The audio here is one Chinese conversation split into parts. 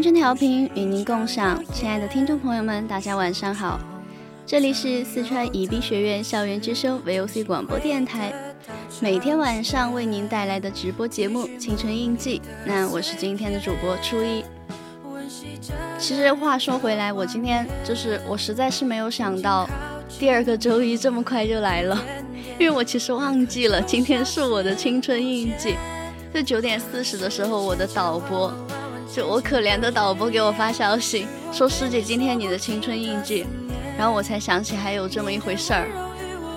青春调频与您共享，亲爱的听众朋友们，大家晚上好，这里是四川宜宾学院校园之声 VOC 广播电台，每天晚上为您带来的直播节目《青春印记》。那我是今天的主播初一。其实话说回来，我今天就是我实在是没有想到，第二个周一这么快就来了，因为我其实忘记了今天是我的青春印记。在九点四十的时候，我的导播。就我可怜的导播给我发消息说师姐今天你的青春印记，然后我才想起还有这么一回事儿。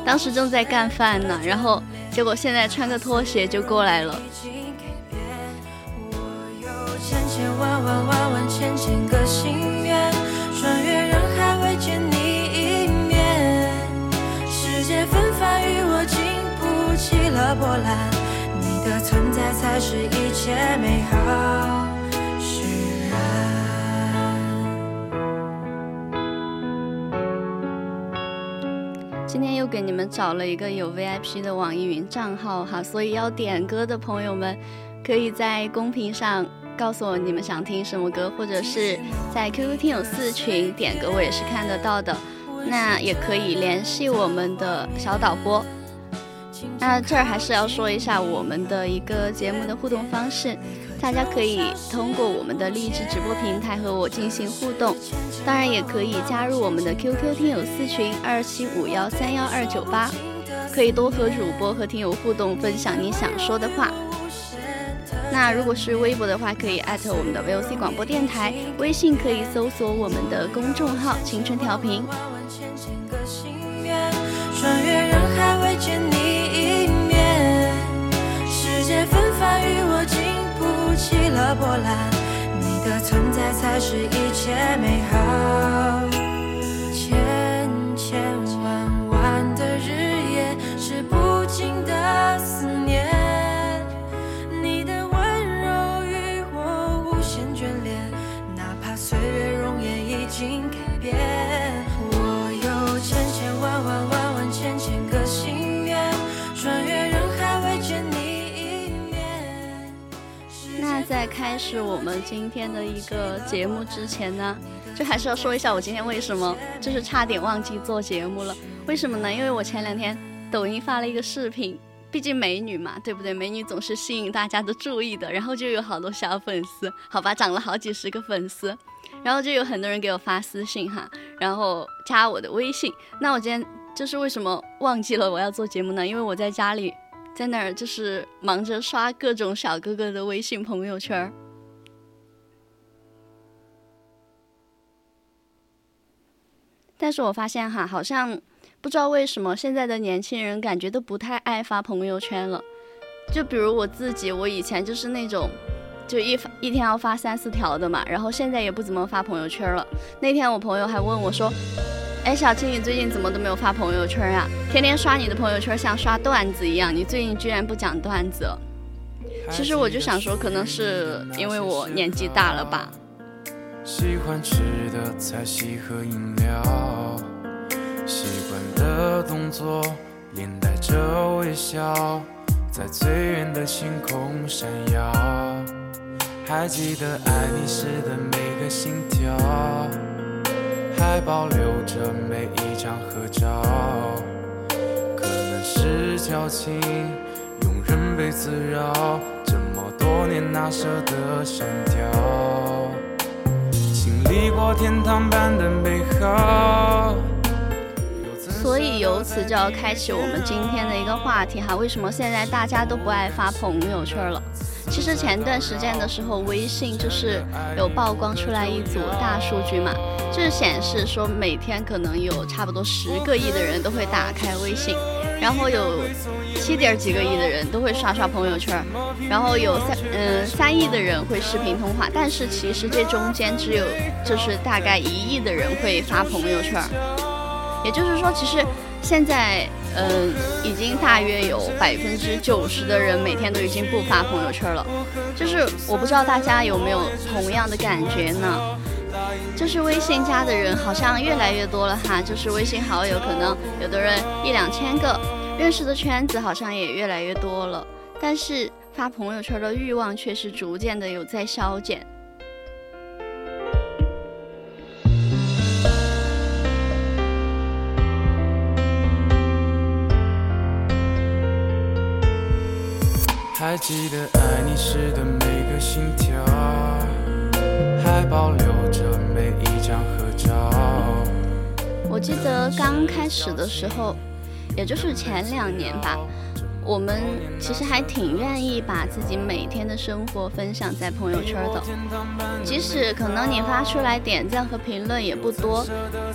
当时正在干饭呢，然后结果现在穿个拖鞋就过来了。波澜，你的存在才是一切美好。给你们找了一个有 VIP 的网易云账号哈，所以要点歌的朋友们，可以在公屏上告诉我你们想听什么歌，或者是在 QQ 听友四群点歌，我也是看得到的。那也可以联系我们的小导播。那这儿还是要说一下我们的一个节目的互动方式。大家可以通过我们的励志直播平台和我进行互动，当然也可以加入我们的 QQ 听友四群二七五幺三幺二九八，可以多和主播和听友互动，分享你想说的话。那如果是微博的话，可以艾特我们的 VOC 广播电台，微信可以搜索我们的公众号青春调频。穿越人海未见你一面，世界纷繁与我起了波澜，你的存在才是一切美好。在开始我们今天的一个节目之前呢，就还是要说一下我今天为什么就是差点忘记做节目了。为什么呢？因为我前两天抖音发了一个视频，毕竟美女嘛，对不对？美女总是吸引大家的注意的。然后就有好多小粉丝，好吧，涨了好几十个粉丝。然后就有很多人给我发私信哈，然后加我的微信。那我今天就是为什么忘记了我要做节目呢？因为我在家里。在那儿就是忙着刷各种小哥哥的微信朋友圈但是我发现哈，好像不知道为什么现在的年轻人感觉都不太爱发朋友圈了。就比如我自己，我以前就是那种，就一发一天要发三四条的嘛，然后现在也不怎么发朋友圈了。那天我朋友还问我说。哎，小青，你最近怎么都没有发朋友圈啊？天天刷你的朋友圈像刷段子一样，你最近居然不讲段子？其实我就想说，可能是因为我年纪大了吧。喜欢吃的菜系和饮料，习惯的动作，连带着微笑，在最远的星空闪耀。还记得爱你时的每个心跳，还保留着每一张合照。可能是矫情，庸人被自扰，这么多年哪舍得删掉？过天堂般的美好。所以由此就要开启我们今天的一个话题哈，为什么现在大家都不爱发朋友圈了？其实前段时间的时候，微信就是有曝光出来一组大数据嘛，就是显示说每天可能有差不多十个亿的人都会打开微信。然后有七点几个亿的人都会刷刷朋友圈，然后有三嗯三亿的人会视频通话，但是其实这中间只有就是大概一亿的人会发朋友圈，也就是说，其实现在嗯已经大约有百分之九十的人每天都已经不发朋友圈了，就是我不知道大家有没有同样的感觉呢？就是微信加的人好像越来越多了哈，就是微信好友可能有的人一两千个，认识的圈子好像也越来越多了，但是发朋友圈的欲望却是逐渐的有在消减。还记得爱你时的每个心跳，还保留着每一张合照。我记得刚开始的时候，也就是前两年吧，我们其实还挺愿意把自己每天的生活分享在朋友圈的。即使可能你发出来点赞和评论也不多，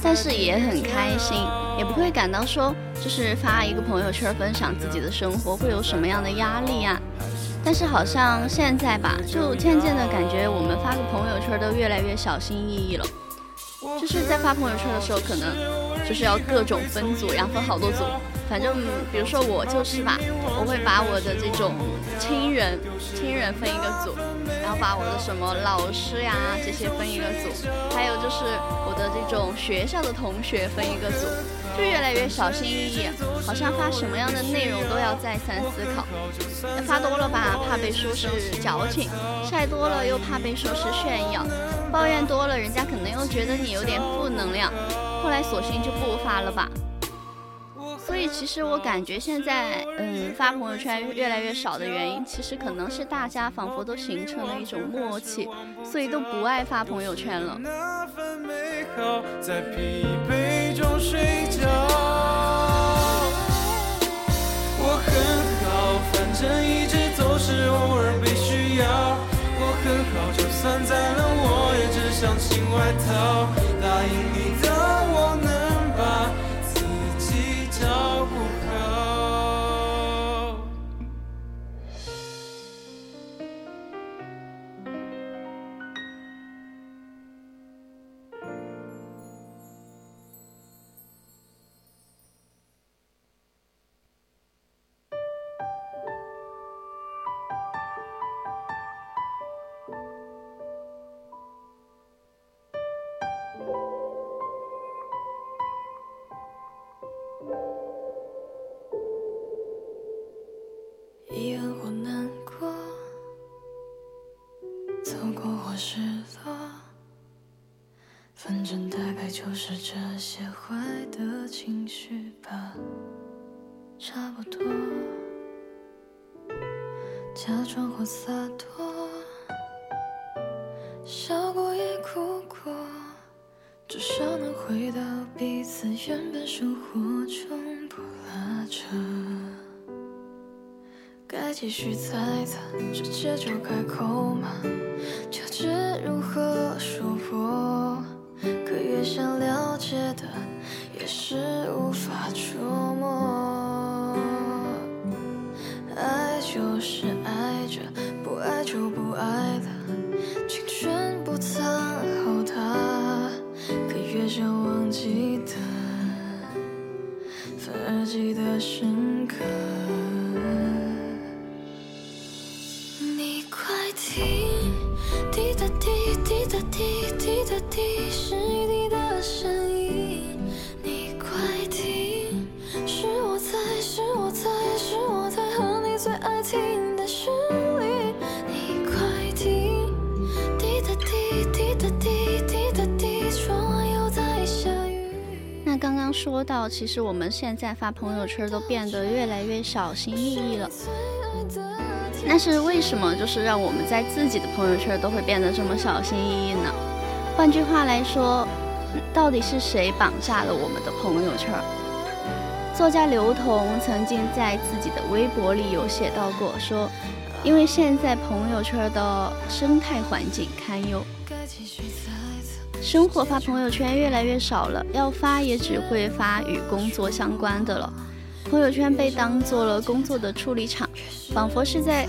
但是也很开心，也不会感到说就是发一个朋友圈分享自己的生活会有什么样的压力呀。但是好像现在吧，就渐渐的感觉我们发个朋友圈都越来越小心翼翼了。就是在发朋友圈的时候，可能就是要各种分组，然后分好多组。反正比如说我就是吧，我会把我的这种亲人、亲人分一个组，然后把我的什么老师呀这些分一个组，还有就是我的这种学校的同学分一个组，就越来越小心翼翼，好像发什么样的内容都要再三思考。发多了吧，怕被说是矫情；晒多了又怕被说是炫耀；抱怨多了，人家可能又觉得你有点负能量。后来索性就不发了吧。所以其实我感觉现在，嗯，发朋友圈越来越少的原因，其实可能是大家仿佛都形成了一种默契，所以都不爱发朋友圈了。我很好，反正一直都是偶尔被需要。我很好，就算再冷，我也只想新外套。遗憾或难过错过或失落反正大概就是这些坏的情绪吧。差不多假装或洒脱笑过也哭过至少能继续猜测，直接就开口吗？就知如何其实我们现在发朋友圈都变得越来越小心翼翼了。那是为什么？就是让我们在自己的朋友圈都会变得这么小心翼翼呢？换句话来说，到底是谁绑架了我们的朋友圈？作家刘同曾经在自己的微博里有写到过，说，因为现在朋友圈的生态环境堪忧，生活发朋友圈越来越少了，要发也只会发与工作相关的了。朋友圈被当做了工作的处理场，仿佛是在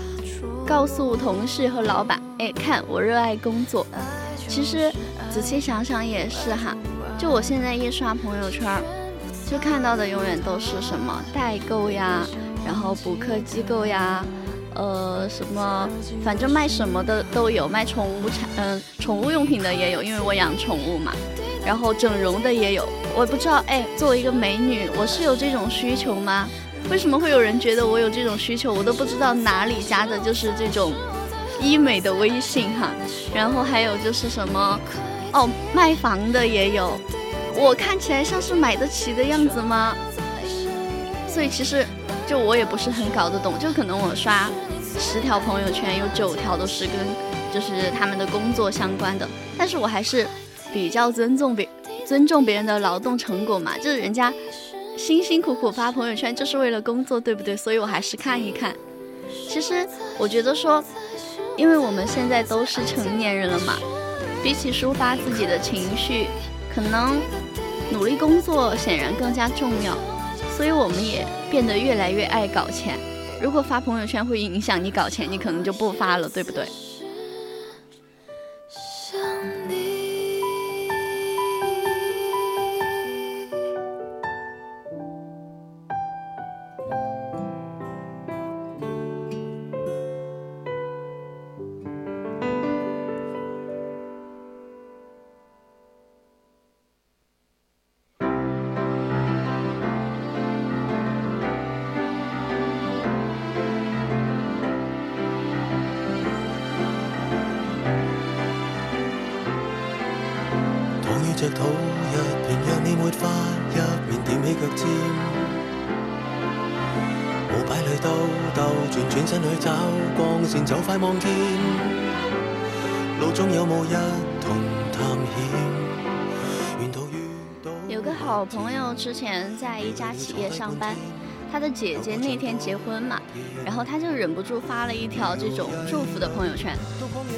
告诉同事和老板：“哎，看我热爱工作。”其实仔细想想也是哈，就我现在一刷朋友圈。就看到的永远都是什么代购呀，然后补课机构呀，呃，什么，反正卖什么的都有，卖宠物产，嗯，宠物用品的也有，因为我养宠物嘛，然后整容的也有，我不知道，哎，作为一个美女，我是有这种需求吗？为什么会有人觉得我有这种需求？我都不知道哪里加的就是这种医美的微信哈，然后还有就是什么，哦，卖房的也有。我看起来像是买得起的样子吗？所以其实，就我也不是很搞得懂。就可能我刷十条朋友圈，有九条都是跟就是他们的工作相关的。但是我还是比较尊重别尊重别人的劳动成果嘛，就是人家辛辛苦苦发朋友圈就是为了工作，对不对？所以我还是看一看。其实我觉得说，因为我们现在都是成年人了嘛，比起抒发自己的情绪。可能努力工作显然更加重要，所以我们也变得越来越爱搞钱。如果发朋友圈会影响你搞钱，你可能就不发了，对不对？朋友之前在一家企业上班，他的姐姐那天结婚嘛，然后他就忍不住发了一条这种祝福的朋友圈，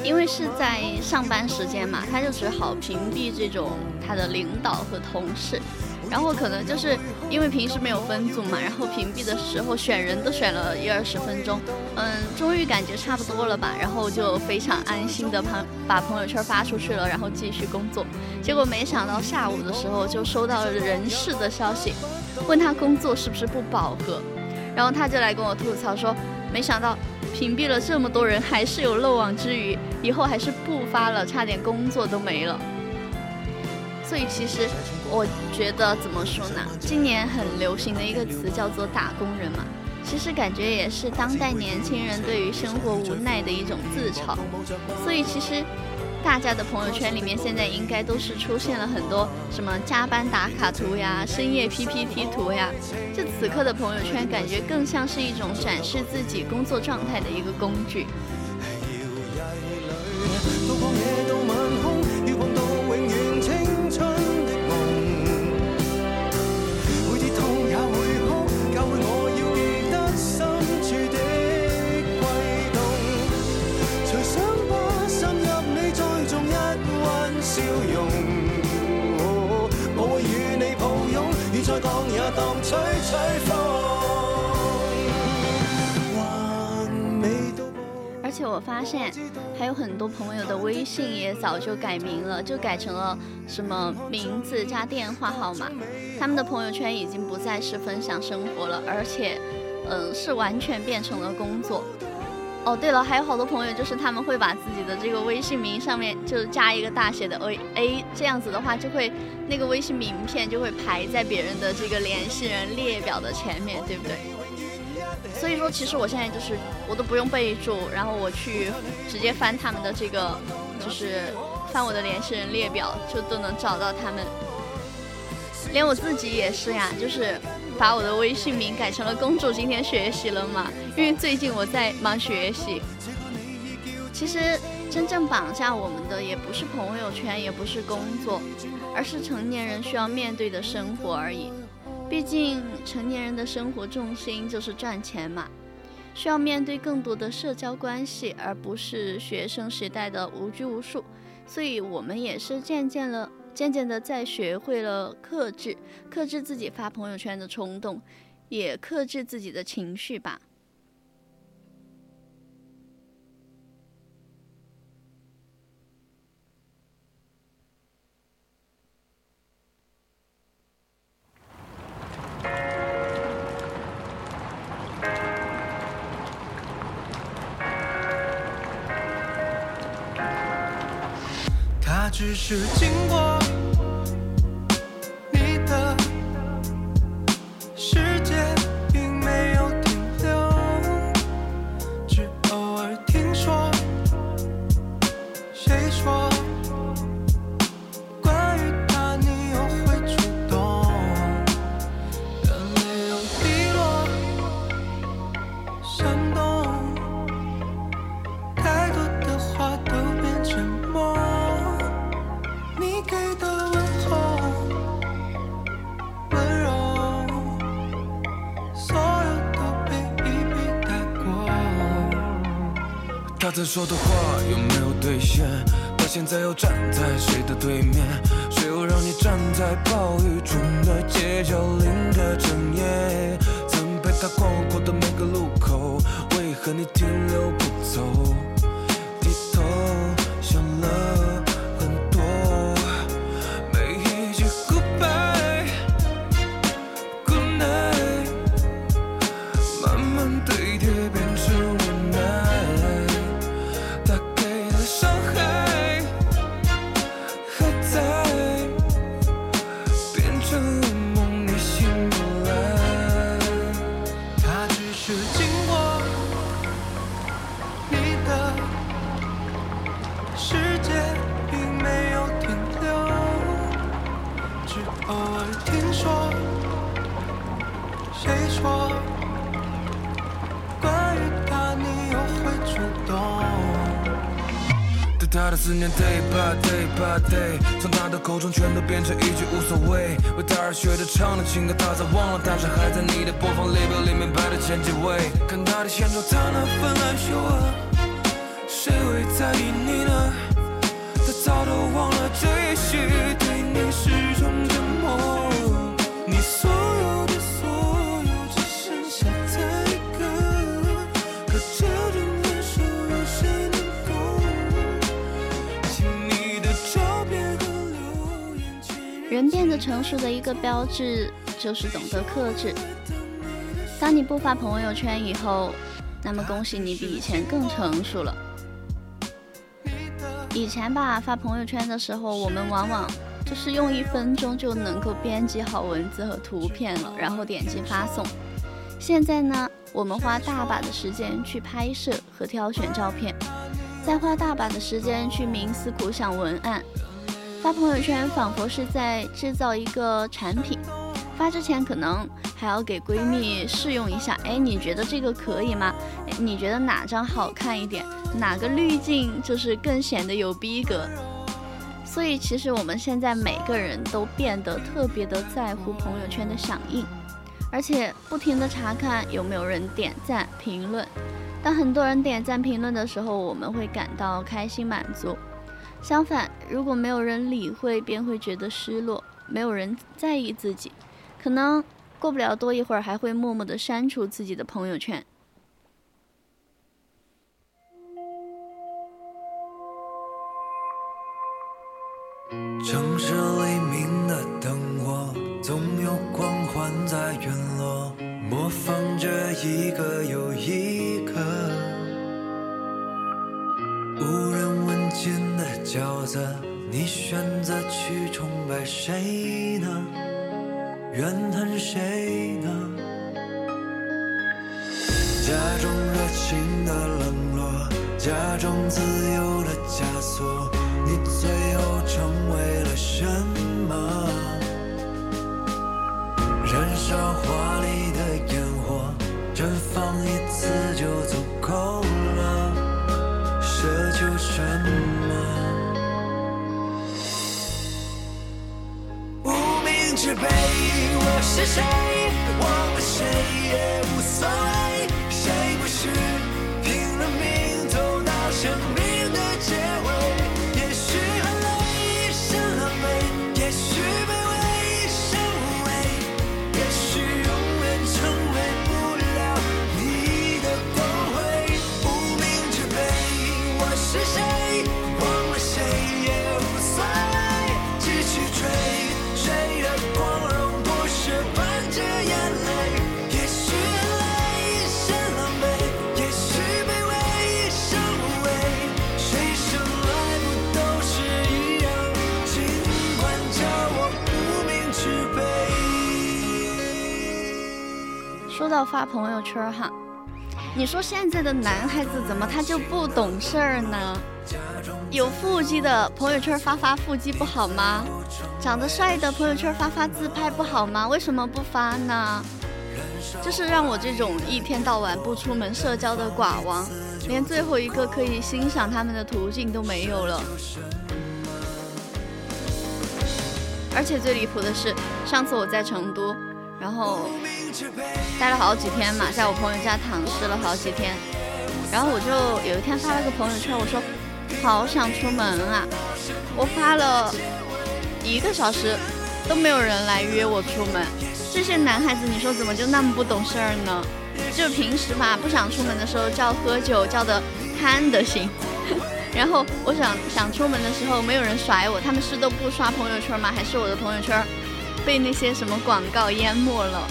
因为是在上班时间嘛，他就只好屏蔽这种他的领导和同事。然后可能就是因为平时没有分组嘛，然后屏蔽的时候选人都选了一二十分钟，嗯，终于感觉差不多了吧，然后就非常安心的朋把朋友圈发出去了，然后继续工作。结果没想到下午的时候就收到了人事的消息，问他工作是不是不饱和，然后他就来跟我吐槽说，没想到屏蔽了这么多人还是有漏网之鱼，以后还是不发了，差点工作都没了。所以其实我觉得怎么说呢？今年很流行的一个词叫做“打工人”嘛，其实感觉也是当代年轻人对于生活无奈的一种自嘲。所以其实大家的朋友圈里面现在应该都是出现了很多什么加班打卡图呀、深夜 PPT 图呀。就此刻的朋友圈，感觉更像是一种展示自己工作状态的一个工具。我发现，还有很多朋友的微信也早就改名了，就改成了什么名字加电话号码。他们的朋友圈已经不再是分享生活了，而且，嗯，是完全变成了工作。哦，对了，还有好多朋友就是他们会把自己的这个微信名上面就加一个大写的 A A，这样子的话就会那个微信名片就会排在别人的这个联系人列表的前面，对不对？所以说，其实我现在就是我都不用备注，然后我去直接翻他们的这个就是翻我的联系人列表，就都能找到他们。连我自己也是呀，就是把我的微信名改成了“公主今天学习了嘛”，因为最近我在忙学习。其实真正绑架我们的也不是朋友圈，也不是工作，而是成年人需要面对的生活而已。毕竟成年人的生活重心就是赚钱嘛，需要面对更多的社交关系，而不是学生时代的无拘无束。所以我们也是渐渐了。渐渐的，在学会了克制，克制自己发朋友圈的冲动，也克制自己的情绪吧。只是经过。他说的话有没有兑现？他现在又站在谁的对面？谁又让你站在暴雨中的街角淋个整夜？曾陪他逛过的每个路口，为何你停留不走？低头想了偶尔听说，谁说关于他你又会主动？对他的思念 day by day by day，从他的口中全都变成一句无所谓。为他而学着唱的情歌，他早忘了，但是还在你的播放列表里面排的前几位。看他的现状，他那份害羞啊，谁会在意你呢？他早都忘了，这也许对你是种折。人变得成熟的一个标志，就是懂得克制。当你不发朋友圈以后，那么恭喜你比以前更成熟了。以前吧，发朋友圈的时候，我们往往就是用一分钟就能够编辑好文字和图片了，然后点击发送。现在呢，我们花大把的时间去拍摄和挑选照片，再花大把的时间去冥思苦想文案。发朋友圈仿佛是在制造一个产品，发之前可能还要给闺蜜试用一下。哎，你觉得这个可以吗？你觉得哪张好看一点？哪个滤镜就是更显得有逼格？所以其实我们现在每个人都变得特别的在乎朋友圈的响应，而且不停的查看有没有人点赞评论。当很多人点赞评论的时候，我们会感到开心满足。相反，如果没有人理会，便会觉得失落；没有人在意自己，可能过不了多一会儿，还会默默的删除自己的朋友圈。城市黎明的灯火，总有光环在陨落，模仿着一个抉择，你选择去崇拜谁呢？怨恨谁呢？假装热情的冷落，假装自由的枷锁，你最后成为了什么？燃烧华丽的 baby，，我是谁？忘了谁也无所谓，谁不是？拼了命走到生命到发朋友圈哈，你说现在的男孩子怎么他就不懂事儿呢？有腹肌的朋友圈发发腹肌不好吗？长得帅的朋友圈发发自拍不好吗？为什么不发呢？就是让我这种一天到晚不出门社交的寡王，连最后一个可以欣赏他们的途径都没有了。而且最离谱的是，上次我在成都，然后待了好几天嘛，在我朋友家躺尸了好几天。然后我就有一天发了个朋友圈，我说好想出门啊！我发了一个小时，都没有人来约我出门。这些男孩子，你说怎么就那么不懂事儿呢？就平时嘛，不想出门的时候叫喝酒，叫的贪得心。然后我想想出门的时候，没有人甩我，他们是都不刷朋友圈吗？还是我的朋友圈被那些什么广告淹没了？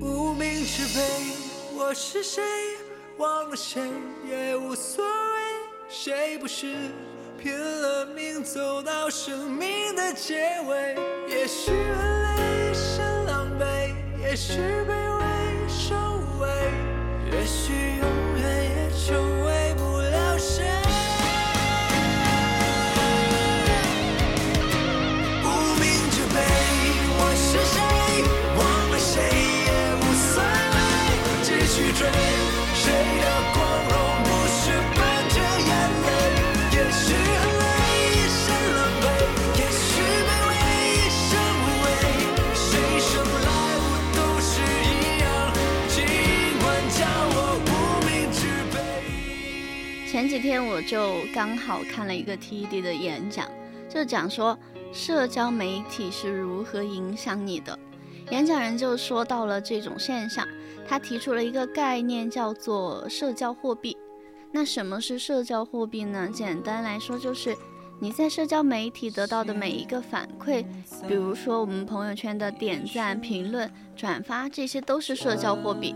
无名之辈，我是谁？忘了谁也无所谓，谁不是拼了命走到生命的结尾？也许很累，很狼狈，也许卑微，甚无畏，也许永远也成为前几天我就刚好看了一个 TED 的演讲，就讲说社交媒体是如何影响你的。演讲人就说到了这种现象，他提出了一个概念，叫做社交货币。那什么是社交货币呢？简单来说，就是你在社交媒体得到的每一个反馈，比如说我们朋友圈的点赞、评论、转发，这些都是社交货币。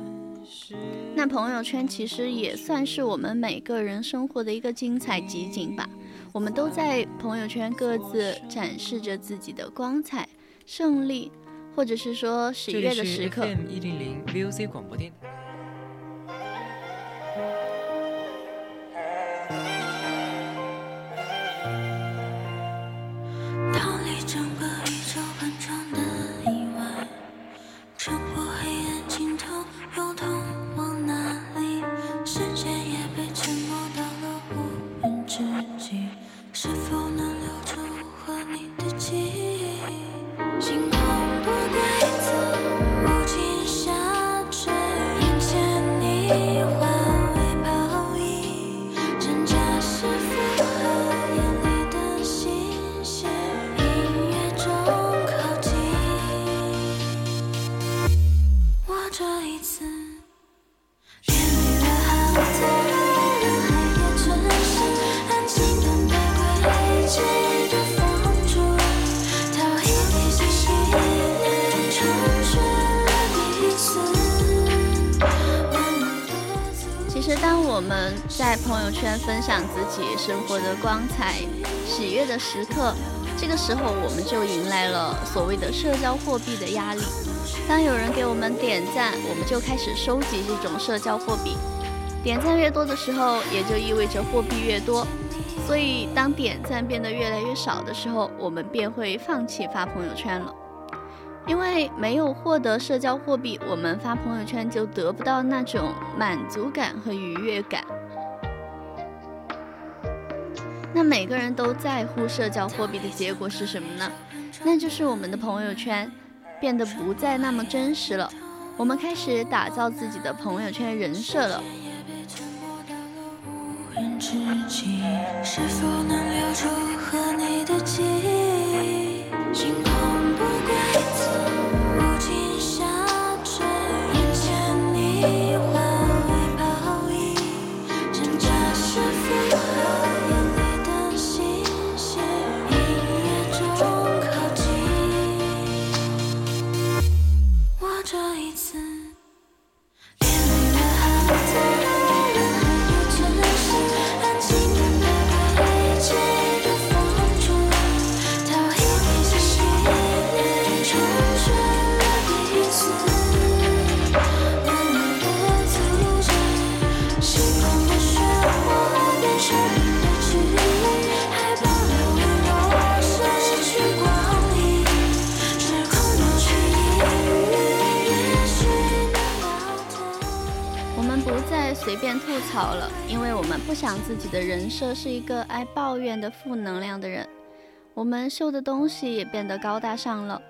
那朋友圈其实也算是我们每个人生活的一个精彩集锦吧。我们都在朋友圈各自展示着自己的光彩、胜利，或者是说喜这悦的时刻。一零零 VOC 广播电台。享自己生活的光彩、喜悦的时刻，这个时候我们就迎来了所谓的社交货币的压力。当有人给我们点赞，我们就开始收集这种社交货币。点赞越多的时候，也就意味着货币越多。所以，当点赞变得越来越少的时候，我们便会放弃发朋友圈了。因为没有获得社交货币，我们发朋友圈就得不到那种满足感和愉悦感。每个人都在乎社交货币的结果是什么呢？那就是我们的朋友圈变得不再那么真实了，我们开始打造自己的朋友圈人设了。是否能留住和你的记忆？变吐槽了，因为我们不想自己的人设是一个爱抱怨的负能量的人。我们秀的东西也变得高大上了，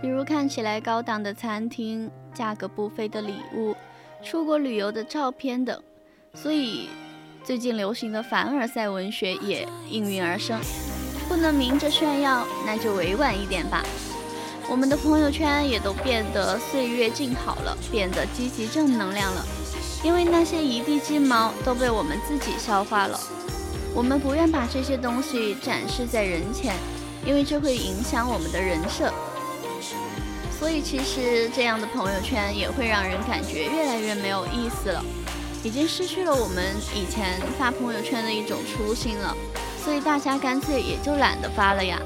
比如看起来高档的餐厅、价格不菲的礼物、出国旅游的照片等。所以，最近流行的凡尔赛文学也应运而生。不能明着炫耀，那就委婉一点吧。我们的朋友圈也都变得岁月静好了，变得积极正能量了。因为那些一地鸡毛都被我们自己消化了，我们不愿把这些东西展示在人前，因为这会影响我们的人设。所以其实这样的朋友圈也会让人感觉越来越没有意思了，已经失去了我们以前发朋友圈的一种初心了，所以大家干脆也就懒得发了呀。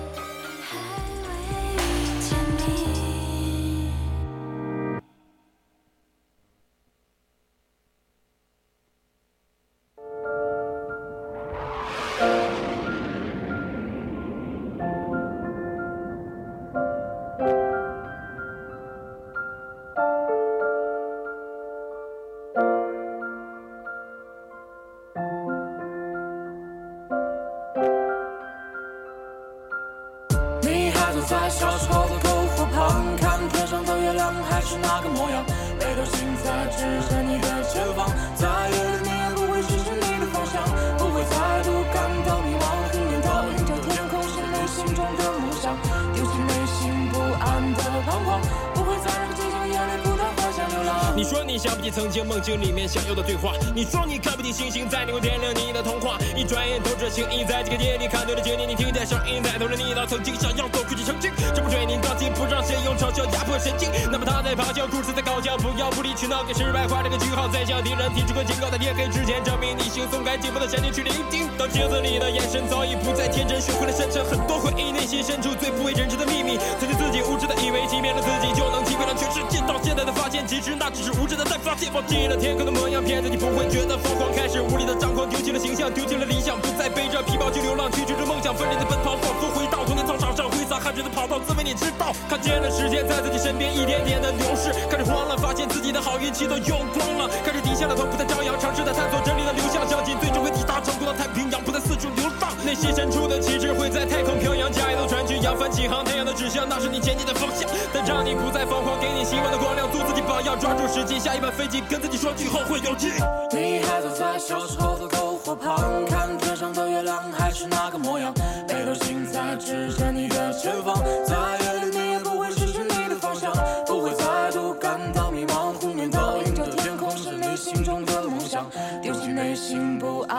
在高叫，不要无理取闹，给失败画了个句号，再向敌人提出个警告，在天黑之前证明你行松开紧绷的神经去聆听，当镜子里的眼神早已不再天真，学会了深沉，很多回忆内心深处最不为人知的秘密，曾经自己无知的以为欺骗了自己就能欺骗了全世界，到现在才发现其实那只是无知的在发泄，忘记了天空的。模样骗子，你不会觉得疯狂，开始无力的张狂，丢弃了形象，丢弃了理想，不再背着皮包去流浪，去追逐梦想，奋力的奔跑，仿佛回上挥洒汗水的跑道，自问你知道，看见了时间在自己身边一点点的流逝，开始慌了，发现自己的好运气都用光了，开始低下了头，不再张扬，尝试的探索真理的流向，相信最终会抵达成功的太平洋，不再四处流浪，内心深处的旗帜会在太空飘扬，加一艘船去扬帆起航，太阳的指向，那是你前进的方向，但让你不再彷徨，给你希望的光亮，做自己榜样，抓住时机，下一班飞机，跟自己说句后会有期。你还坐在小时候的篝火旁，看天上的月亮还是那个模样，前方，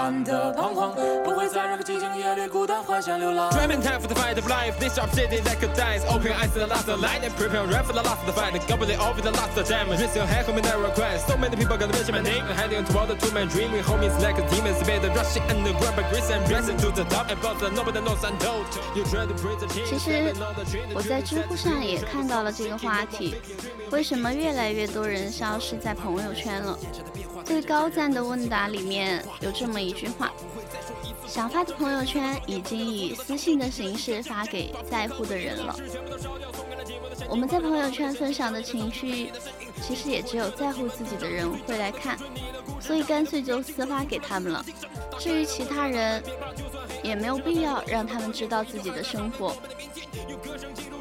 心不安的彷徨，不会在任何寂静夜里孤单幻想流浪。Driving time for the fight of life. This sharp city that could die. Open your eyes to the last of light and prepare right for the last of the fight. Gobble it over the last of the damage. Risk your head, homie, that request. So many people gonna mention my name. Heading toward the two man dream. We homies like a demon. Spade the rushing and the grab a grease and blessing to the top. And boss nobody knows I'm told. You try to breathe the change. 其实我在知乎上也看到了这个话题，为什么越来越多人消失在朋友圈了？最高赞的问答里面有这么一句话：想发的朋友圈已经以私信的形式发给在乎的人了。我们在朋友圈分享的情绪，其实也只有在乎自己的人会来看，所以干脆就私发给他们了。至于其他人，也没有必要让他们知道自己的生活。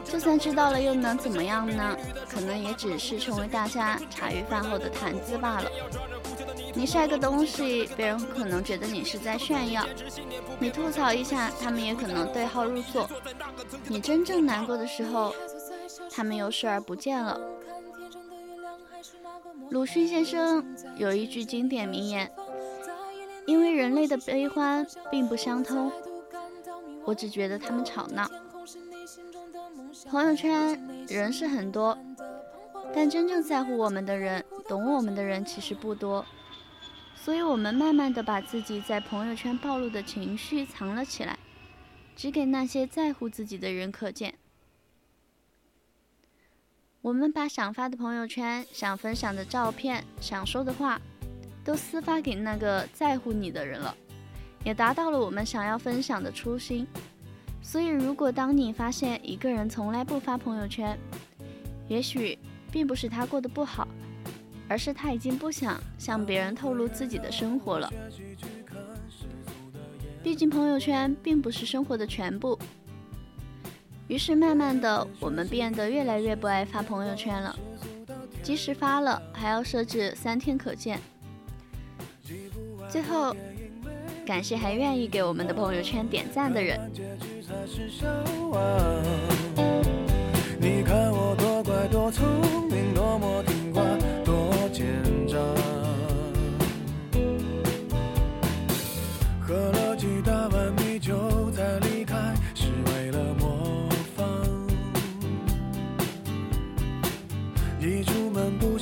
就算知道了，又能怎么样呢？可能也只是成为大家茶余饭后的谈资罢了。你晒个东西，别人可能觉得你是在炫耀；你吐槽一下，他们也可能对号入座。你真正难过的时候，他们又视而不见了。鲁迅先生有一句经典名言：“因为人类的悲欢并不相通，我只觉得他们吵闹。”朋友圈人是很多，但真正在乎我们的人、懂我们的人其实不多，所以我们慢慢的把自己在朋友圈暴露的情绪藏了起来，只给那些在乎自己的人可见。我们把想发的朋友圈、想分享的照片、想说的话，都私发给那个在乎你的人了，也达到了我们想要分享的初心。所以，如果当你发现一个人从来不发朋友圈，也许并不是他过得不好，而是他已经不想向别人透露自己的生活了。毕竟，朋友圈并不是生活的全部。于是，慢慢的，我们变得越来越不爱发朋友圈了。即使发了，还要设置三天可见。最后，感谢还愿意给我们的朋友圈点赞的人。你看我多乖多聪明，多么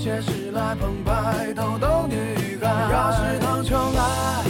能写诗来澎湃逗逗女孩。要是能重来，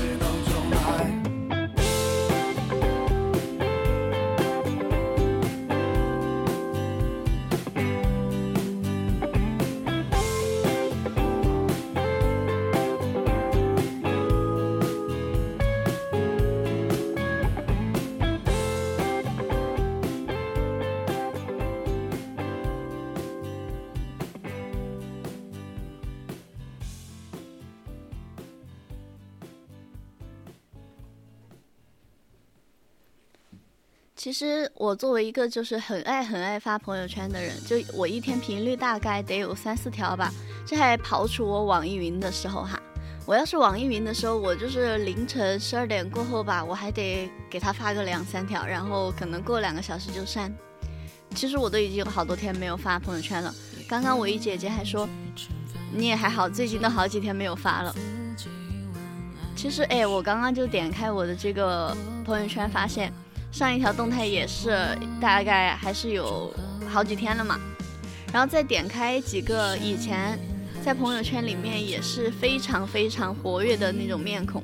其实我作为一个就是很爱很爱发朋友圈的人，就我一天频率大概得有三四条吧，这还刨除我网易云的时候哈。我要是网易云的时候，我就是凌晨十二点过后吧，我还得给他发个两三条，然后可能过两个小时就删。其实我都已经有好多天没有发朋友圈了。刚刚我一姐姐还说，你也还好，最近都好几天没有发了。其实哎，我刚刚就点开我的这个朋友圈，发现上一条动态也是大概还是有好几天了嘛。然后再点开几个以前在朋友圈里面也是非常非常活跃的那种面孔，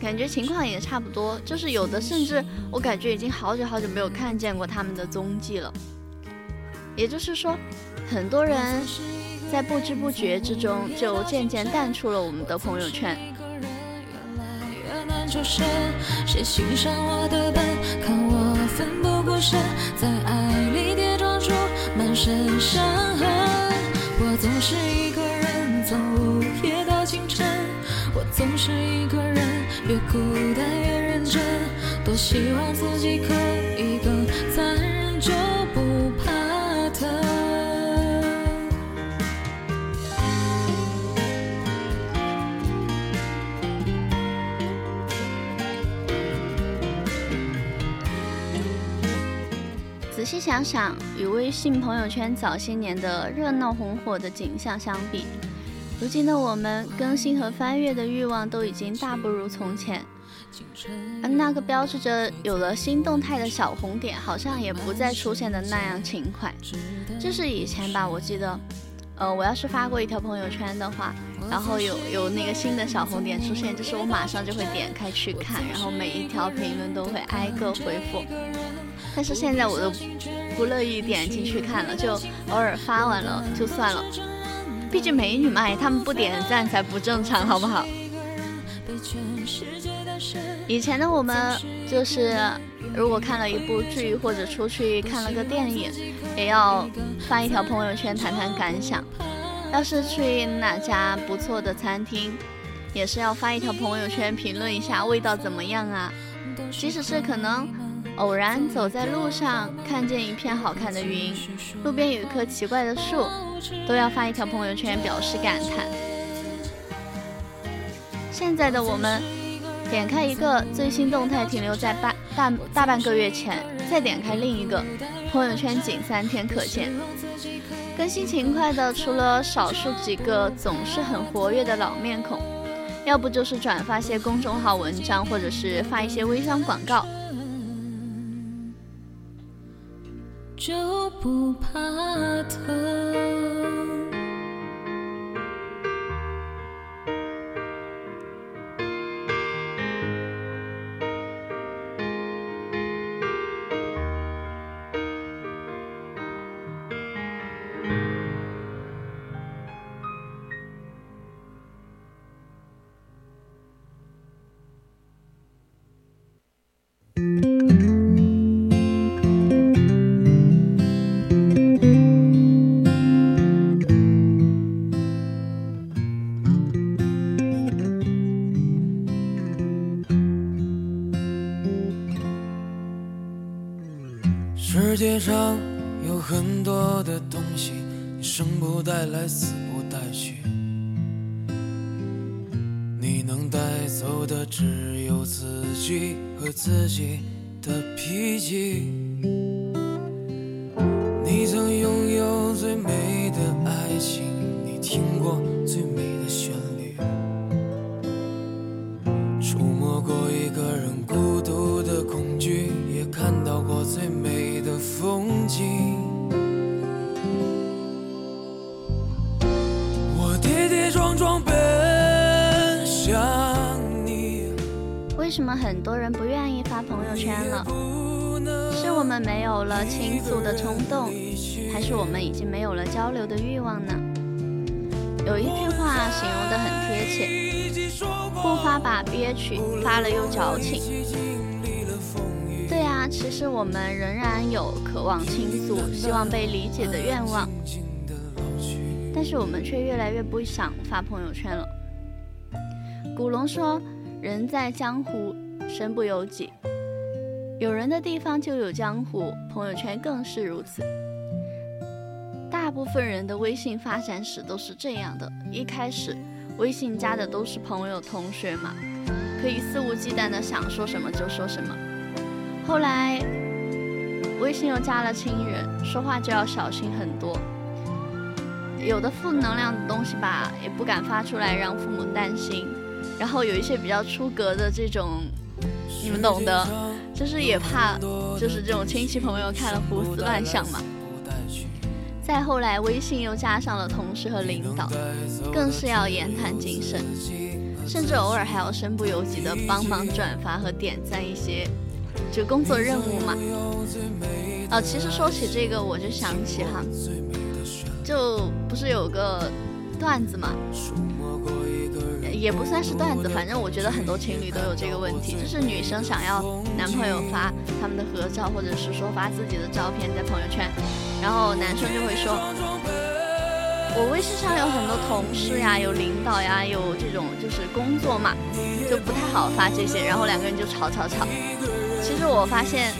感觉情况也差不多，就是有的甚至我感觉已经好久好久没有看见过他们的踪迹了。也就是说，很多人在不知不觉之中就渐渐淡出了我们的朋友圈。越难抽身，谁欣赏我的笨？看我奋不顾身，在爱里跌撞出满身伤痕。我总是一个人，从午夜到清晨。我总是一个人，越孤单越认真。多希望自己可以想想，与微信朋友圈早些年的热闹红火的景象相比，如今的我们更新和翻阅的欲望都已经大不如从前。而那个标志着有了新动态的小红点，好像也不再出现的那样勤快。就是以前吧，我记得，呃，我要是发过一条朋友圈的话，然后有有那个新的小红点出现，就是我马上就会点开去看，然后每一条评论都会挨个回复。但是现在我都不乐意点进去看了，就偶尔发完了就算了。毕竟美女嘛，她们不点赞才不正常，好不好？以前的我们就是，如果看了一部剧或者出去看了个电影，也要发一条朋友圈谈谈感想；要是去哪家不错的餐厅，也是要发一条朋友圈评论一下味道怎么样啊。即使是可能偶然走在路上，看见一片好看的云，路边有一棵奇怪的树，都要发一条朋友圈表示感叹。现在的我们，点开一个最新动态停留在半大大半个月前，再点开另一个，朋友圈仅三天可见。更新勤快的，除了少数几个总是很活跃的老面孔，要不就是转发些公众号文章，或者是发一些微商广告。就不怕疼。只有自己和自己的脾气。倾诉的冲动，还是我们已经没有了交流的欲望呢？有一句话形容的很贴切：不发吧憋屈，发了又矫情。对啊，其实我们仍然有渴望倾诉、希望被理解的愿望，但是我们却越来越不想发朋友圈了。古龙说：“人在江湖，身不由己。有人的地方就有江湖，朋友圈更是如此。大部分人的微信发展史都是这样的：一开始，微信加的都是朋友、同学嘛，可以肆无忌惮的想说什么就说什么。后来，微信又加了亲人，说话就要小心很多。有的负能量的东西吧，也不敢发出来，让父母担心。”然后有一些比较出格的这种，你们懂的，就是也怕，就是这种亲戚朋友看了胡思乱想嘛。再后来，微信又加上了同事和领导，更是要言谈谨慎，甚至偶尔还要身不由己的帮忙转发和点赞一些，就工作任务嘛。啊，其实说起这个，我就想起哈，就不是有个段子嘛。也不算是段子，反正我觉得很多情侣都有这个问题，就是女生想要男朋友发他们的合照，或者是说发自己的照片在朋友圈，然后男生就会说，我微信上有很多同事呀，有领导呀，有这种就是工作嘛，就不太好发这些，然后两个人就吵吵吵。其实我发现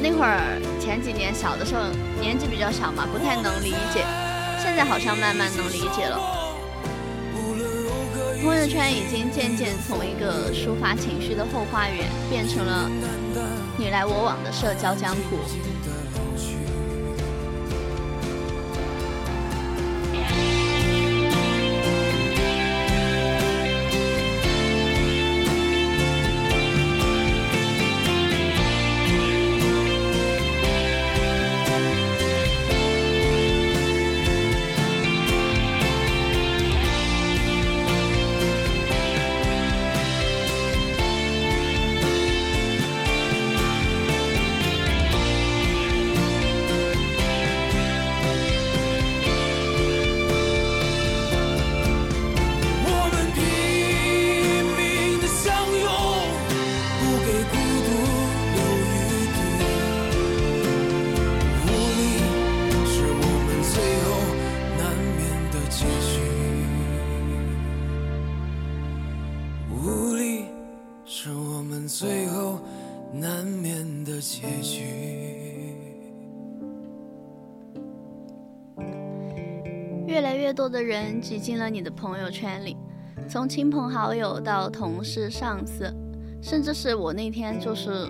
那会儿前几年小的时候年纪比较小嘛，不太能理解，现在好像慢慢能理解了。朋友圈已经渐渐从一个抒发情绪的后花园，变成了你来我往的社交江湖。的人挤进了你的朋友圈里，从亲朋好友到同事、上司，甚至是我那天就是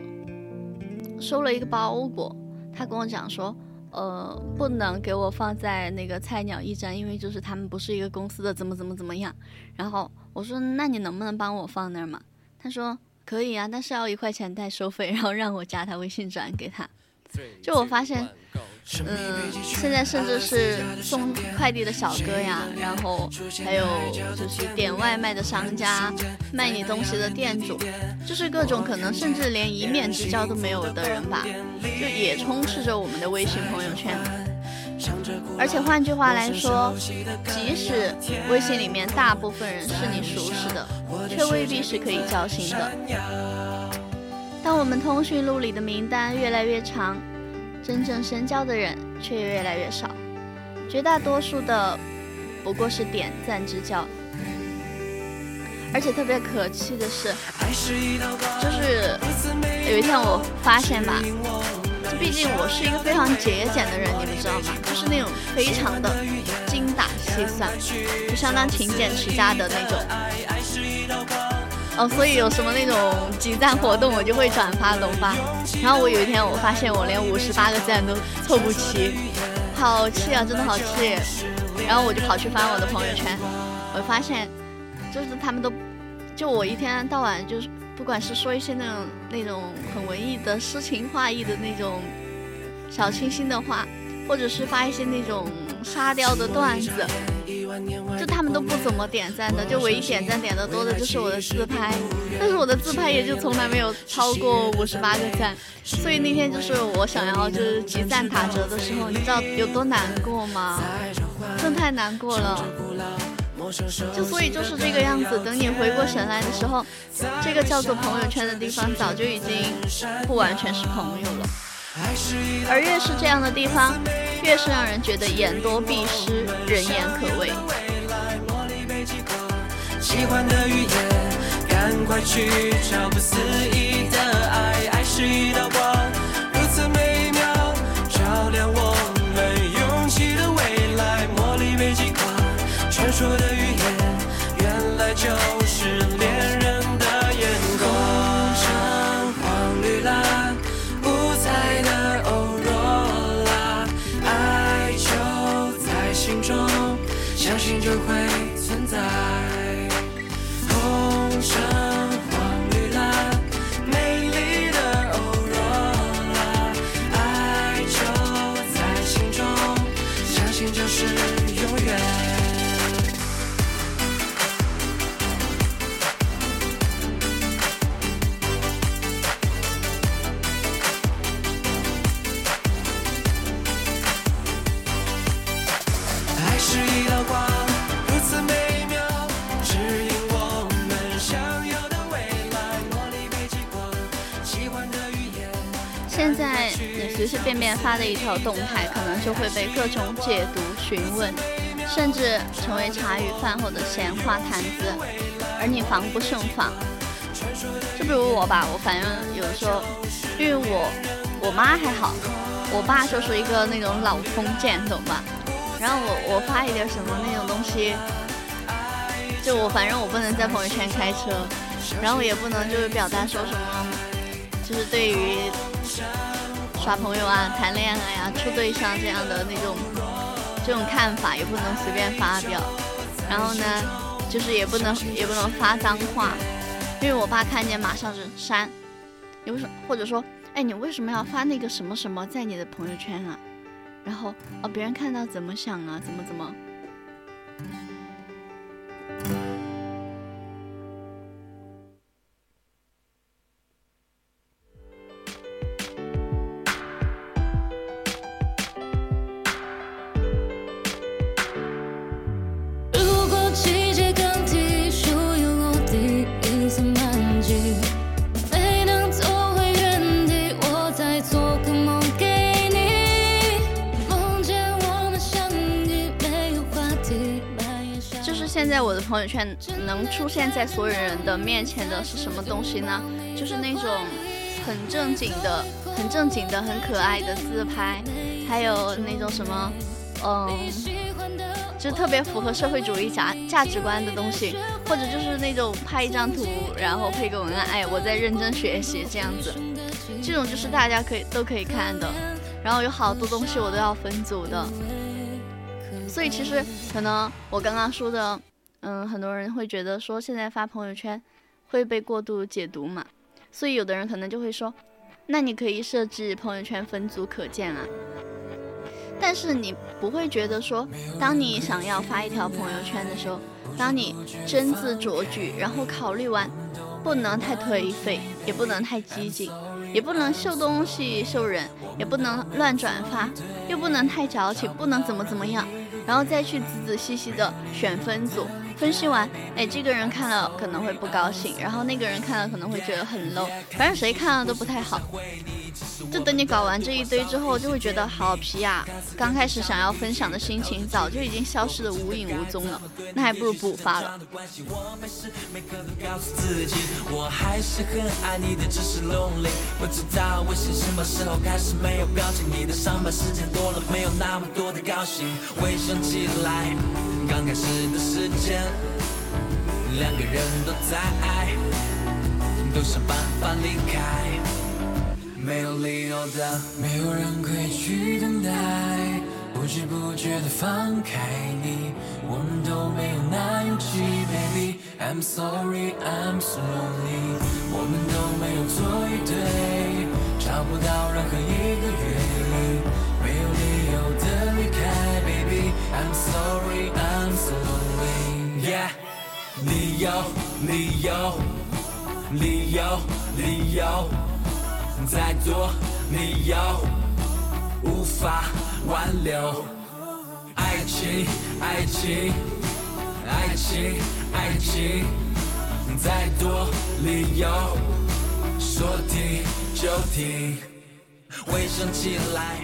收了一个包裹，他跟我讲说，呃，不能给我放在那个菜鸟驿站，因为就是他们不是一个公司的，怎么怎么怎么样。然后我说，那你能不能帮我放那儿嘛？他说可以啊，但是要一块钱代收费，然后让我加他微信转给他。就我发现。嗯，现在甚至是送快递的小哥呀，然后还有就是点外卖的商家，卖你东西的店主，就是各种可能甚至连一面之交都没有的人吧，就也充斥着我们的微信朋友圈。而且换句话来说，即使微信里面大部分人是你熟识的，却未必是可以交心的。当我们通讯录里的名单越来越长。真正深交的人却越来越少，绝大多数的不过是点赞之交。而且特别可气的是，就是有一天我发现吧，就毕竟我是一个非常节俭的人，你们知道吗？就是那种非常的精打细算，就相当勤俭持家的那种。哦，所以有什么那种集赞活动，我就会转发龙发。然后我有一天，我发现我连五十八个赞都凑不齐，好气啊，真的好气。然后我就跑去翻我的朋友圈，我发现，就是他们都，就我一天到晚就是，不管是说一些那种那种很文艺的诗情画意的那种小清新的话，或者是发一些那种沙雕的段子，就他们都不怎么点赞的，就唯一点赞点的多的就是我的自拍，但是我的自拍也就从来没有超过五十八个赞，所以那天就是我想要就是集赞打折的时候，你知道有多难过吗？真太难过了。就所以就是这个样子，等你回过神来的时候，这个叫做朋友圈的地方早就已经不完全是朋友了。而越是这样的地方，越是让人觉得言多必失，人言可畏。喜欢的语言，赶快去找不思议的爱。爱是一道光，就是永远。发的一条动态，可能就会被各种解读、询问，甚至成为茶余饭后的闲话谈资，而你防不胜防。就比如我吧，我反正有时候，因为我我妈还好，我爸就是一个那种老封建，懂吧？然后我我发一点什么那种东西，就我反正我不能在朋友圈开车，然后也不能就是表达说什么，就是对于耍朋友啊、谈恋爱呀、处对象这样的那种这种看法，也不能随便发表。然后呢，就是也不能也不能发脏话，因为我爸看见马上就删。你为什么或者说，哎，你为什么要发那个什么什么在你的朋友圈啊？然后哦，别人看到怎么想啊？怎么怎么？在我的朋友圈能出现在所有人的面前的是什么东西呢？就是那种很正经的、很正经的、很可爱的自拍，还有那种什么，嗯，就特别符合社会主义价价值观的东西，或者就是那种拍一张图，然后配个文案，哎，我在认真学习这样子，这种就是大家可以都可以看的。然后有好多东西我都要分组的，所以其实可能我刚刚说的，嗯，很多人会觉得说现在发朋友圈会被过度解读嘛，所以有的人可能就会说，那你可以设置朋友圈分组可见啊。但是你不会觉得说，当你想要发一条朋友圈的时候，当你斟字酌句，然后考虑完，不能太颓废，也不能太激进，也不能秀东西秀人，也不能乱转发，又不能太矫情，不能怎么怎么样，然后再去仔仔细细的选分组，分析完，哎，这个人看了可能会不高兴，然后那个人看了可能会觉得很 low，反正谁看了都不太好。就等你搞完这一堆之后，就会觉得好皮呀、刚开始想要分享的心情早就已经消失的无影无踪了，那还不如不发了。两个人都在爱，都想办法离开。没有理由的，没有人可以去等待，不知不觉的放开你，我们都没有那勇气，Baby。I'm sorry, I'm so lonely。我们都没有做一对，找不到任何一个原因，没有理由的离开，Baby。I'm sorry, I'm so lonely。Yeah，理由，理由，理由，理由。再多理由无法挽留。爱情，爱情，爱情，爱情，再多理由说停就停。回想起来，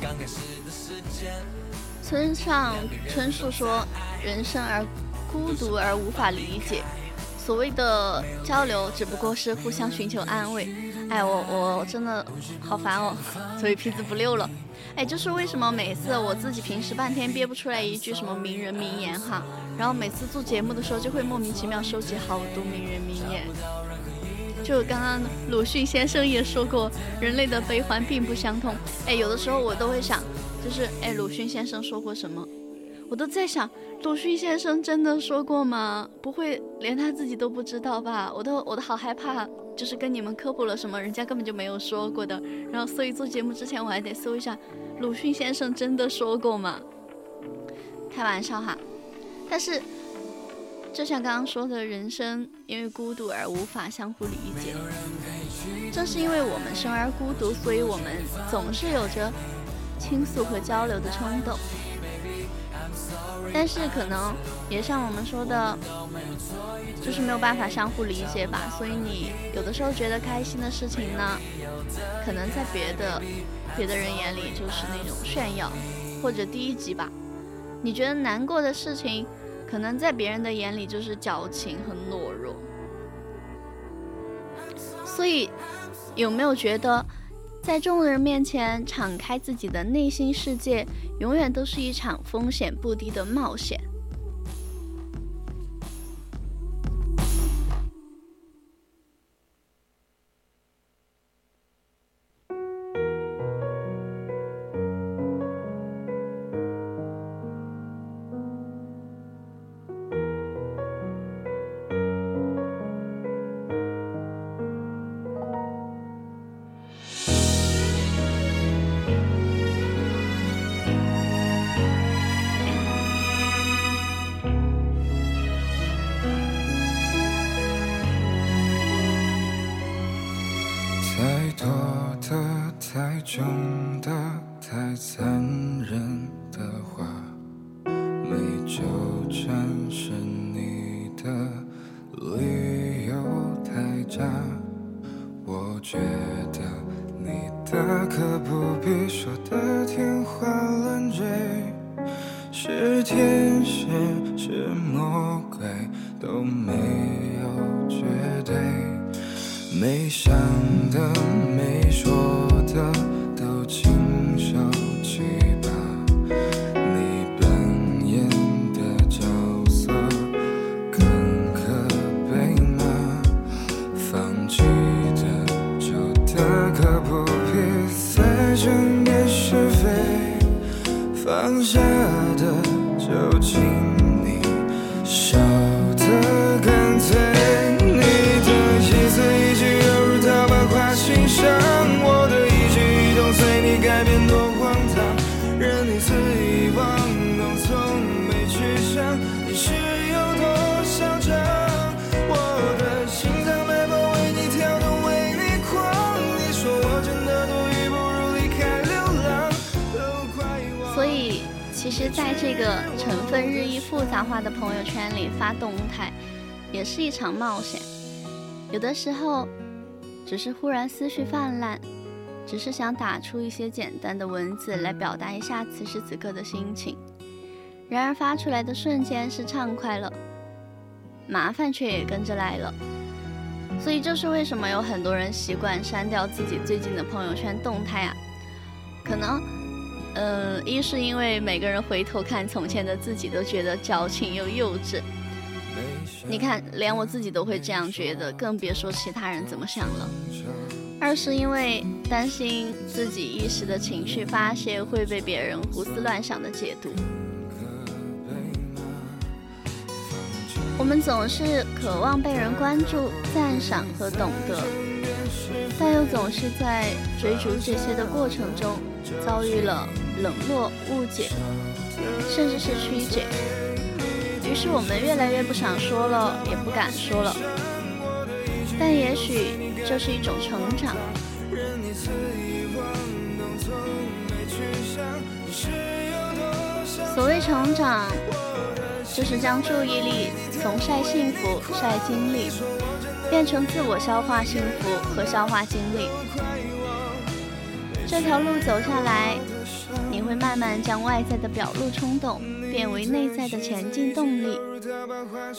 刚开始的时间。村上春树说：“人生而孤独而无法理解，所谓的交流只不过是互相寻求安慰。”哎，我我真的好烦哦，所以皮子不溜了。哎，就是为什么每次我自己平时半天憋不出来一句什么名人名言哈，然后每次做节目的时候就会莫名其妙收集好多名人名言。就刚刚鲁迅先生也说过，人类的悲欢并不相通。哎，有的时候我都会想。就是哎，鲁迅先生说过什么？我都在想，鲁迅先生真的说过吗？不会连他自己都不知道吧？我都我都好害怕，就是跟你们科普了什么，人家根本就没有说过的。然后，所以做节目之前我还得搜一下，鲁迅先生真的说过吗？开玩笑哈。但是，就像刚刚说的，人生因为孤独而无法相互理解。正是因为我们生而孤独，所以我们总是有着。倾诉和交流的冲动，但是可能也像我们说的，就是没有办法相互理解吧。所以你有的时候觉得开心的事情呢，可能在别的别的人眼里就是那种炫耀或者低级吧。你觉得难过的事情，可能在别人的眼里就是矫情和懦弱。所以有没有觉得？在众人面前敞开自己的内心世界，永远都是一场风险不低的冒险。大可不必说的天花乱坠是天使是魔鬼都没有绝对没想的没说成分日益复杂化的朋友圈里发动态，也是一场冒险。有的时候，只是忽然思绪泛滥，只是想打出一些简单的文字来表达一下此时此刻的心情。然而发出来的瞬间是畅快了，麻烦却也跟着来了。所以就是为什么有很多人习惯删掉自己最近的朋友圈动态啊？可能。嗯，一是因为每个人回头看从前的自己都觉得矫情又幼稚，你看连我自己都会这样觉得，更别说其他人怎么想了。二是因为担心自己一时的情绪发泄会被别人胡思乱想的解读。我们总是渴望被人关注、赞赏和懂得，但又总是在追逐这些的过程中遭遇了。冷落、误解，甚至是曲解。于是我们越来越不想说了，也不敢说了。但也许这是一种成长。所谓成长，就是将注意力从晒幸福、晒经历，变成自我消化幸福和消化经历。这条路走下来，会慢慢将外在的表露冲动变为内在的前进动力。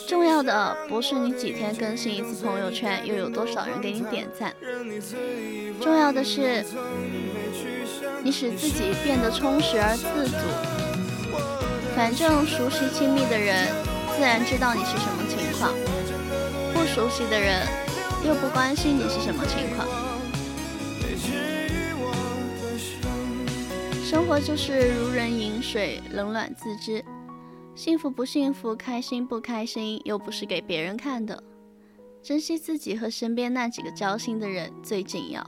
重要的不是你几天更新一次朋友圈，又有多少人给你点赞，重要的是你使自己变得充实而自主。反正熟悉亲密的人，自然知道你是什么情况；不熟悉的人，又不关心你是什么情况。生活就是如人饮水，冷暖自知。幸福不幸福，开心不开心，又不是给别人看的。珍惜自己和身边那几个交心的人最紧要。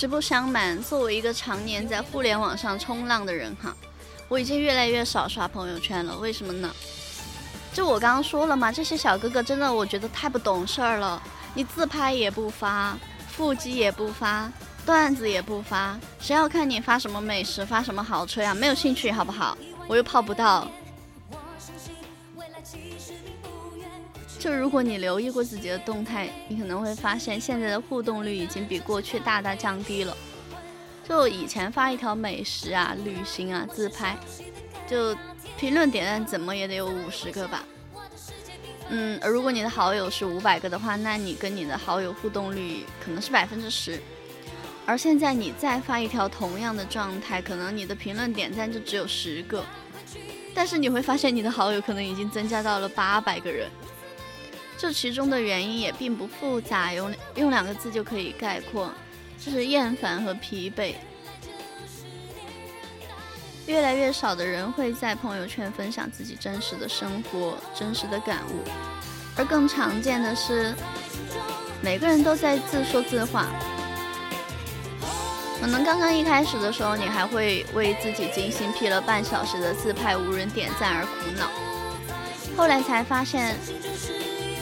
实不相瞒，作为一个常年在互联网上冲浪的人哈，我已经越来越少刷朋友圈了。为什么呢？就我刚刚说了嘛，这些小哥哥真的我觉得太不懂事儿了。你自拍也不发，腹肌也不发，段子也不发，谁要看你发什么美食，发什么豪车呀？没有兴趣好不好？我又泡不到。就如果你留意过自己的动态，你可能会发现现在的互动率已经比过去大大降低了。就以前发一条美食啊、旅行啊、自拍，就评论点赞怎么也得有五十个吧。嗯，而如果你的好友是五百个的话，那你跟你的好友互动率可能是百分之十。而现在你再发一条同样的状态，可能你的评论点赞就只有十个，但是你会发现你的好友可能已经增加到了八百个人。这其中的原因也并不复杂，用用两个字就可以概括，就是厌烦和疲惫。越来越少的人会在朋友圈分享自己真实的生活、真实的感悟，而更常见的是，每个人都在自说自话。可能刚刚一开始的时候，你还会为自己精心 P 了半小时的自拍无人点赞而苦恼，后来才发现。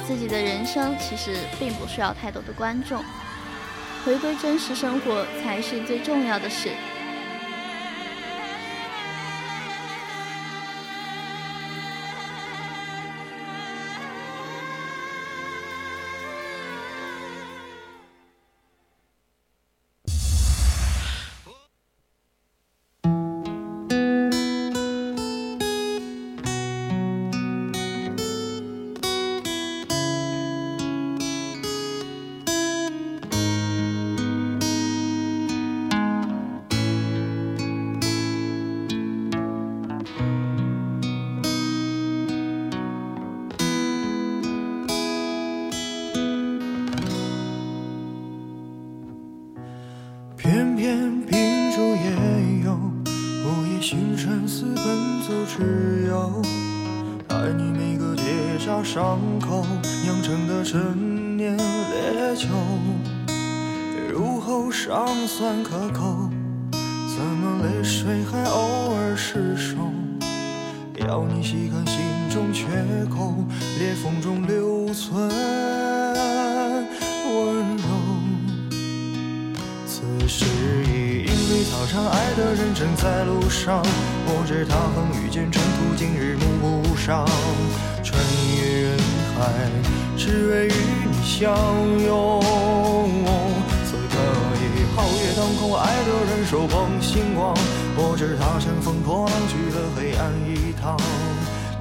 自己的人生其实并不需要太多的观众，回归真实生活才是最重要的事。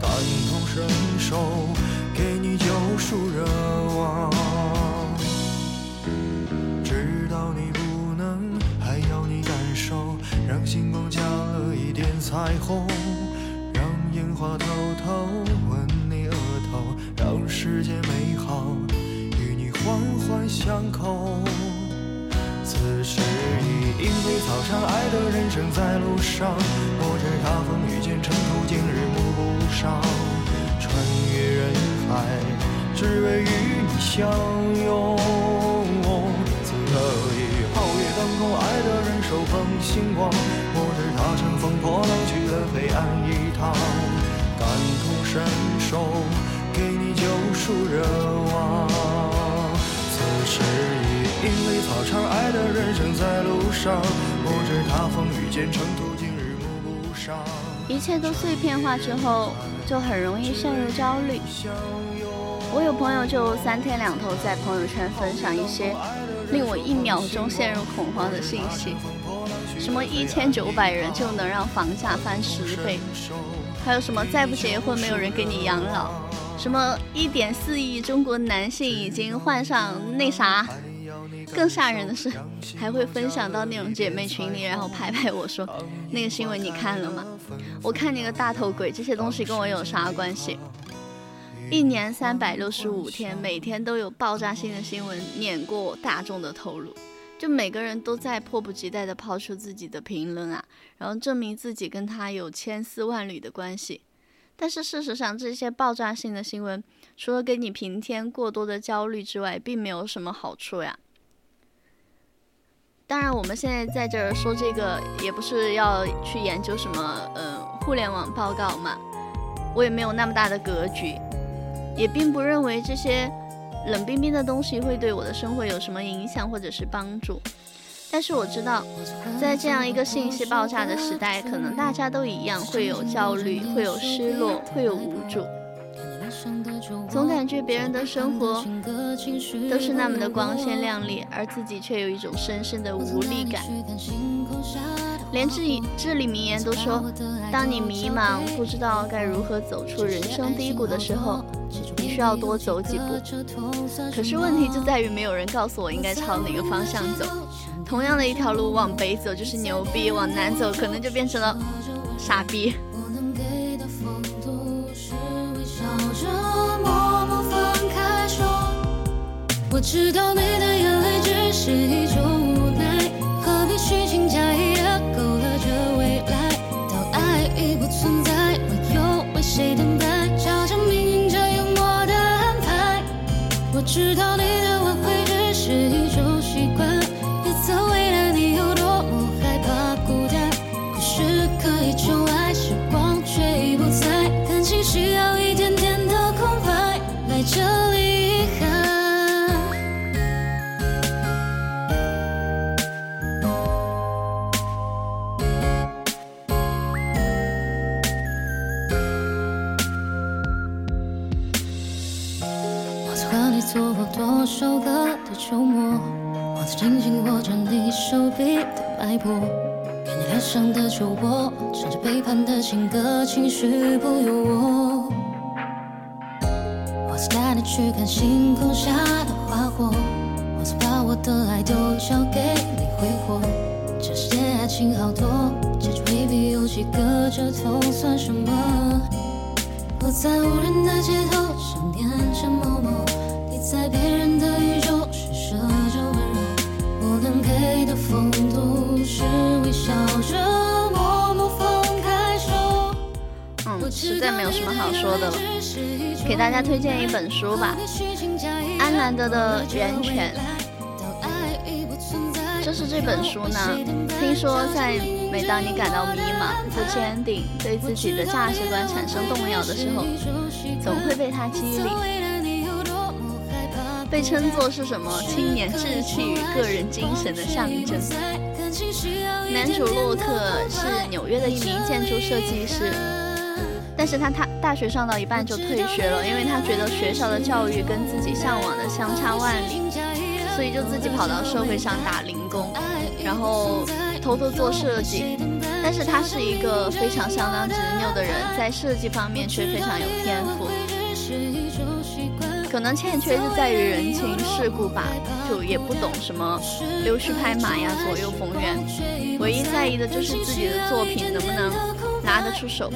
感同身受，给你救赎热望。知道你不能，还要你感受，让星光加了一点彩虹，让烟花偷偷吻你额头，让世界美好与你环环相扣。此时已莺飞草长，爱的人正在路上。相拥。此刻已皓月当空，爱的人手捧星光。我知他乘风破浪去了黑暗一趟，感同身受，给你救赎热望。此时已莺飞草长，爱的人正在路上。我知他风雨兼程途，经日暮不赏。一切都碎片化之后，就很容易陷入焦虑。我有朋友就三天两头在朋友圈分享一些令我一秒钟陷入恐慌的信息，什么一千九百人就能让房价翻十倍，还有什么再不结婚没有人给你养老，什么一点四亿中国男性已经患上那啥。更吓人的是，还会分享到那种姐妹群里，然后拍拍我说：“那个新闻你看了吗？我看你个大头鬼，这些东西跟我有啥关系？”一年三百六十五天，每天都有爆炸性的新闻碾过大众的头颅，就每个人都在迫不及待地抛出自己的评论啊，然后证明自己跟他有千丝万缕的关系。但是事实上，这些爆炸性的新闻除了给你平添过多的焦虑之外，并没有什么好处呀。当然，我们现在在这儿说这个，也不是要去研究什么，嗯，互联网报告嘛。我也没有那么大的格局，也并不认为这些冷冰冰的东西会对我的生活有什么影响或者是帮助。但是我知道，在这样一个信息爆炸的时代，可能大家都一样会有焦虑，会有失落，会有无助。总感觉别人的生活都是那么的光鲜亮丽，而自己却有一种深深的无力感。连至至理名言都说，当你迷茫，不知道该如何走出人生低谷的时候，你需要多走几步。可是问题就在于，没有人告诉我应该朝哪个方向走。同样的一条路，往北走就是牛逼，往南走可能就变成了傻逼。我知道你的眼泪只是一种书吧，安兰德的《源泉》。就是这本书呢，听说在每当你感到迷茫、不坚定、对自己的价值观产生动摇的时候，总会被它激励。被称作是什么青年志气与个人精神的象征。男主洛克是纽约的一名建筑设计师，但是他他大学上到一半就退学了，因为他觉得学校的教育跟自己向往的相差万里，所以就自己跑到社会上打零工，然后偷偷做设计。但是他是一个非常相当执拗的人，在设计方面却非常有天赋。可能欠缺就在于人情世故吧，就也不懂什么溜须拍马呀，左右逢源。唯一在意的就是自己的作品能不能拿得出手。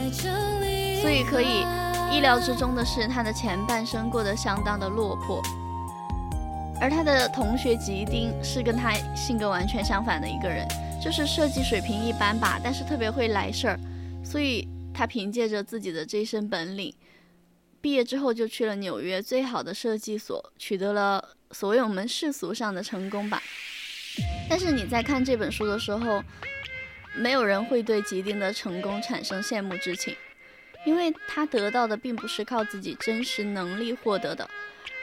所以可以意料之中的是，他的前半生过得相当的落魄。而他的同学吉丁是跟他性格完全相反的一个人，就是设计水平一般吧，但是特别会来事儿。所以他凭借着自己的这身本领。毕业之后就去了纽约最好的设计所，取得了所谓我们世俗上的成功吧。但是你在看这本书的时候，没有人会对吉丁的成功产生羡慕之情，因为他得到的并不是靠自己真实能力获得的。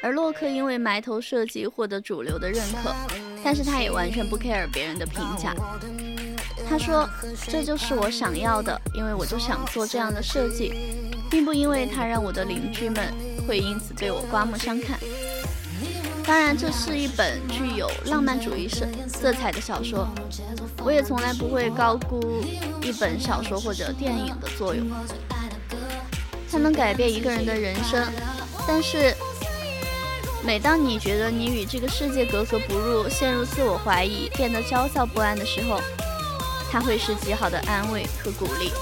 而洛克因为埋头设计获得主流的认可，但是他也完全不 care 别人的评价。他说：“这就是我想要的，因为我就想做这样的设计，并不因为他让我的邻居们会因此对我刮目相看。当然，这是一本具有浪漫主义色色彩的小说，我也从来不会高估一本小说或者电影的作用。它能改变一个人的人生，但是每当你觉得你与这个世界格格不入，陷入自我怀疑，变得焦躁不安的时候。”它会是极好的安慰和鼓励。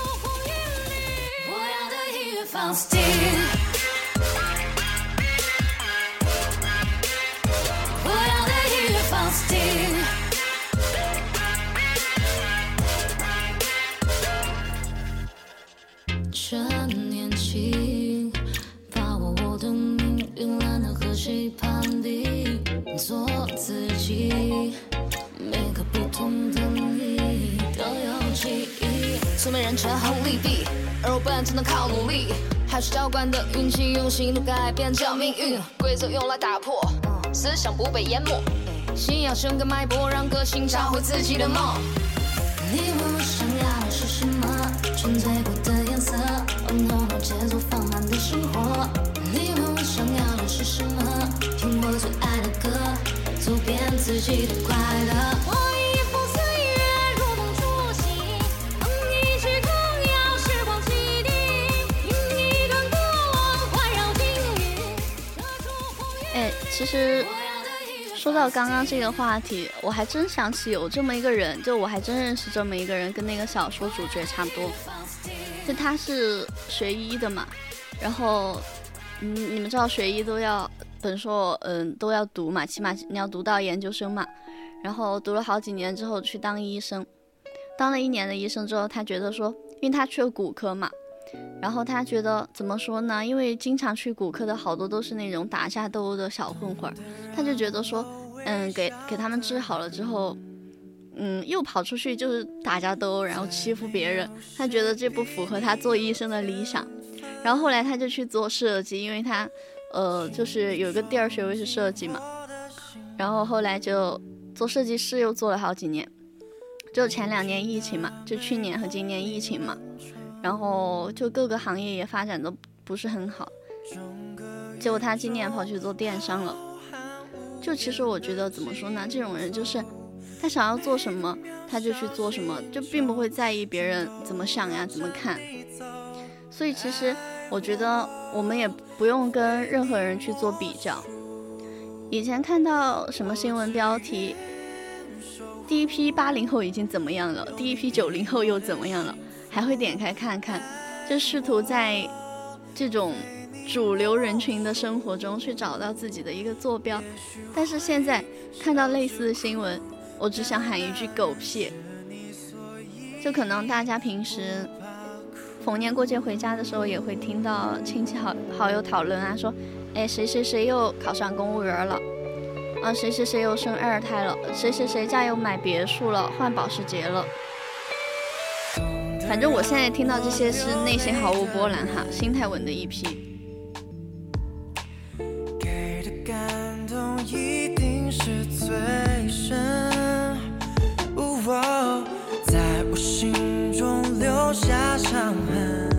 把握我我的命运懒得和谁攀比，做自己，每个不同的你都有记忆。聪明人权衡利弊，而我笨只能靠努力，还是浇灌的运气，用行动改变这命运。规则用来打破，思想不被淹没。信仰生根脉搏，让个性找回自己的梦。你问我想要的是什么，纯粹不得。的颜色，浓浓节奏放慢的生活。你问我想要的是什么？听我最爱的歌，走遍自己的快乐。其实说到刚刚这个话题，我还真想起有这么一个人，就我还真认识这么一个人，跟那个小说主角差不多。就他是学医的嘛，然后嗯，你们知道学医都要本硕嗯都要读嘛，起码你要读到研究生嘛。然后读了好几年之后去当医生，当了一年的医生之后，他觉得说，因为他去了骨科嘛。然后他觉得怎么说呢？因为经常去骨科的好多都是那种打架斗殴的小混混，他就觉得说，嗯，给给他们治好了之后，嗯，又跑出去就是打架斗殴，然后欺负别人。他觉得这不符合他做医生的理想。然后后来他就去做设计，因为他，呃，就是有一个第二学位是设计嘛。然后后来就做设计师，又做了好几年。就前两年疫情嘛，就去年和今年疫情嘛。然后就各个行业也发展的不是很好，结果他今年跑去做电商了。就其实我觉得怎么说呢，这种人就是他想要做什么他就去做什么，就并不会在意别人怎么想呀、怎么看。所以其实我觉得我们也不用跟任何人去做比较。以前看到什么新闻标题，第一批八零后已经怎么样了，第一批九零后又怎么样了？还会点开看看，就试图在这种主流人群的生活中去找到自己的一个坐标。但是现在看到类似的新闻，我只想喊一句狗屁！就可能大家平时逢年过节回家的时候，也会听到亲戚好好友讨论啊，说，哎，谁谁谁又考上公务员了，啊，谁谁谁又生二胎了，谁谁谁家又买别墅了，换保时捷了。反正我现在听到这些是内心毫无波澜哈，心态稳的一批。给的感动一定是最深，我在我心中留下伤痕。